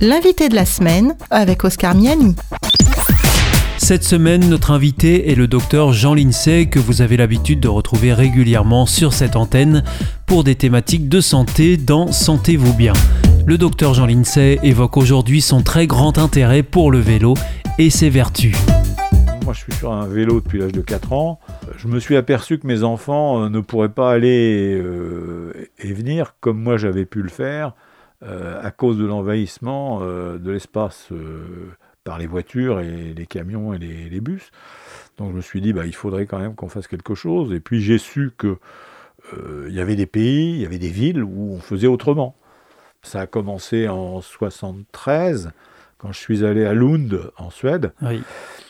L'invité de la semaine avec Oscar Miani. Cette semaine, notre invité est le docteur Jean Lincey que vous avez l'habitude de retrouver régulièrement sur cette antenne pour des thématiques de santé dans Sentez-vous bien. Le docteur Jean Lincey évoque aujourd'hui son très grand intérêt pour le vélo et ses vertus. Moi, je suis sur un vélo depuis l'âge de 4 ans. Je me suis aperçu que mes enfants euh, ne pourraient pas aller euh, et venir comme moi j'avais pu le faire euh, à cause de l'envahissement de l'espace par les voitures et les camions et les, bus. Donc je me suis dit, bah, il faudrait quand même qu'on fasse quelque chose. Et puis j'ai su que il y avait des pays, il y avait des villes où on faisait autrement. Ça a commencé en 73, quand je suis allé à Lund, en Suède.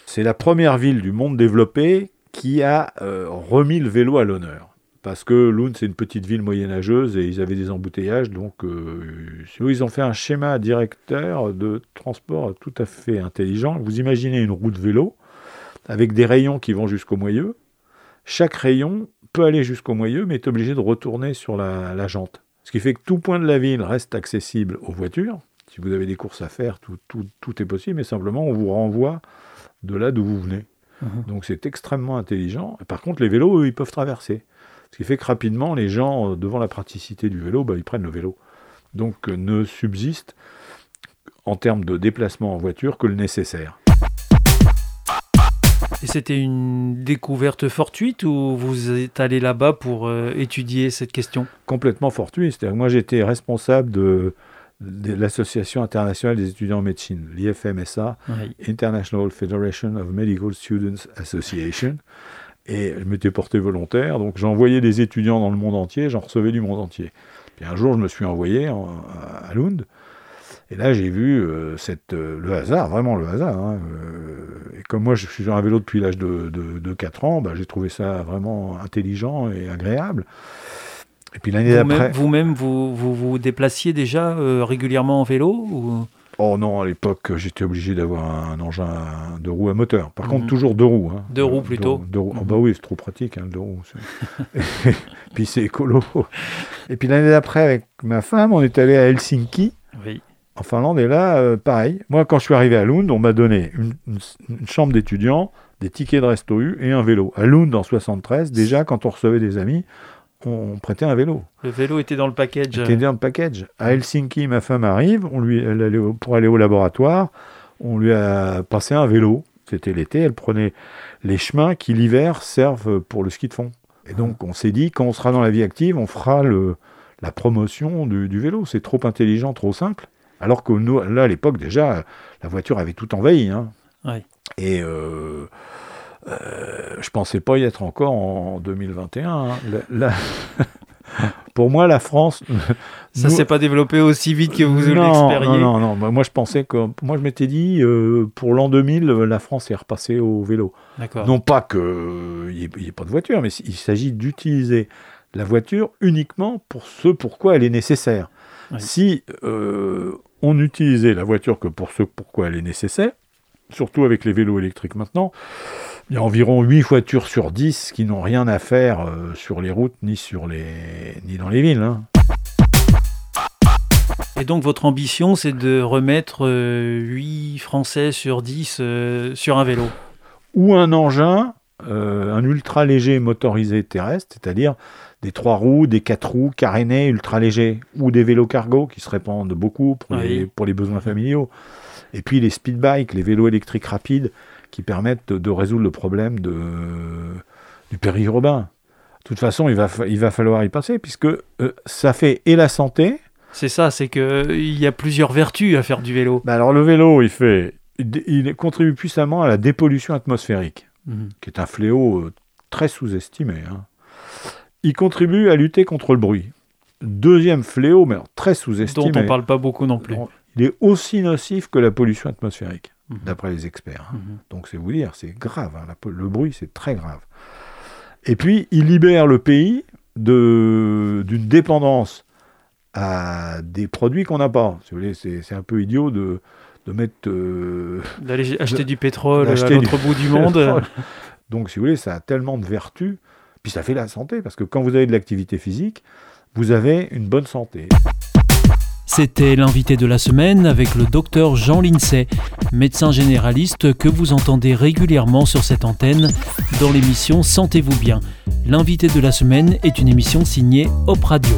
C'est la première ville du monde développé qui a euh, remis le vélo à l'honneur. Parce que Lund, c'est une petite ville moyenâgeuse et ils avaient des embouteillages. Donc, euh, ils ont fait un schéma directeur de transport tout à fait intelligent. Vous imaginez une route vélo avec des rayons qui vont jusqu'au moyeu. Chaque rayon peut aller jusqu'au moyeu, mais est obligé de retourner sur la, la jante. Ce qui fait que tout point de la ville reste accessible aux voitures. Si vous avez des courses à faire, tout, tout, est possible, mais simplement on vous renvoie de là d'où vous venez. Donc c'est extrêmement intelligent. Par contre, les vélos, eux, ils peuvent traverser. Ce qui fait que rapidement, les gens, euh, devant la praticité du vélo, bah, ils prennent le vélo. Donc euh, ne subsiste en termes de déplacement en voiture que le nécessaire. Et c'était une découverte fortuite ou vous êtes allé là-bas pour euh, étudier cette question? Complètement fortuite. C'est-à-dire que moi j'étais responsable de, l'Association internationale des étudiants en médecine, l'IFMSA, International Federation of Medical Students Association. Et je m'étais porté volontaire, donc j'envoyais des étudiants dans le monde entier, j'en recevais du monde entier. Puis un jour, je me suis envoyé à Lund, et là, j'ai vu euh, cette, euh, le hasard, vraiment le hasard. Hein, euh, et comme moi, je suis sur un vélo depuis l'âge de, de, 4 ans, bah, j'ai trouvé ça vraiment intelligent et agréable. Et puis l'année d'après. Vous-même, vous, vous, vous déplaciez déjà régulièrement en vélo ou... Oh non, à l'époque, j'étais obligé d'avoir un engin de roues à moteur. Par contre, mhm. toujours deux roues. Hein. Deux roues plutôt deux, roues. Oh, bah oui, c'est trop pratique, hein, deux roues. puis c'est écolo. Et puis l'année d'après, avec ma femme, on est allé à Helsinki. Oui en Finlande. Et là, euh, pareil. Moi, quand je suis arrivé à Lund, on m'a donné une, chambre d'étudiant, des tickets de resto U et un vélo. À Lund, en 73, déjà, quand on recevait des amis, on, prêtait un vélo. Le vélo était dans le package. Était dans le package. À Helsinki, ma femme arrive, on lui, pour aller au laboratoire, on lui a passé un vélo. C'était l'été, elle prenait les chemins qui l'hiver servent pour le ski de fond. Et donc on s'est dit, quand on sera dans la vie active, on fera le, la promotion du, du vélo. C'est trop intelligent, trop simple. Alors que nous, là, à l'époque, déjà, la voiture avait tout envahi. Hein. Et euh, euh, je pensais pas y être encore en 2021. Hein. pour moi, la France. Ça ne s'est pas développé aussi vite que vous l'expériez Non, non, non. Moi, je pensais que. Moi, je m'étais dit, euh, pour l'an 2000, la France est repassée au vélo. Non pas qu'il n'y ait, ait, pas de voiture, mais il s'agit d'utiliser la voiture uniquement pour ce pourquoi elle est nécessaire. Si euh, on utilisait la voiture que pour ce pourquoi elle est nécessaire, surtout avec les vélos électriques maintenant, il y a environ 8 voitures sur 10 qui n'ont rien à faire euh, sur les routes ni, sur les, ni dans les villes. Hein. Et donc votre ambition, c'est de remettre 8 euh, Français sur 10 sur un vélo? Ou un engin, un ultra léger motorisé terrestre, c'est-à-dire des trois roues, des quatre roues carénés ultra légers, ou des vélos cargo qui se répandent beaucoup pour, les, pour les besoins familiaux. Et puis les speed bikes, les vélos électriques rapides qui permettent de, résoudre le problème de, du périurbain. De toute façon, il va, il va falloir y passer puisque euh, ça fait et la santé. C'est ça, c'est qu'il y a plusieurs vertus à faire du vélo. Bah alors le vélo, il fait, il, contribue puissamment à la dépollution atmosphérique, mhm. qui est un fléau euh, très sous-estimé. Hein. Il contribue à lutter contre le bruit. Deuxième fléau, mais très sous-estimé. Dont on ne parle pas beaucoup non plus. Il est aussi nocif que la pollution atmosphérique, mhm. d'après les experts. Hein. Mhm. Donc c'est vous dire, c'est grave. Hein. le bruit, c'est très grave. Et puis, il libère le pays d'une dépendance à des produits qu'on n'a pas. c'est un peu idiot de, mettre... Euh, D'aller acheter du pétrole à l'autre bout du monde. Donc, si vous voulez, ça a tellement de vertus puis ça fait la santé, parce que quand vous avez de l'activité physique, vous avez une bonne santé. C'était l'invité de la semaine avec le docteur Jean Lincey, médecin généraliste que vous entendez régulièrement sur cette antenne dans l'émission Sentez-vous bien. L'invité de la semaine est une émission signée Op Radio.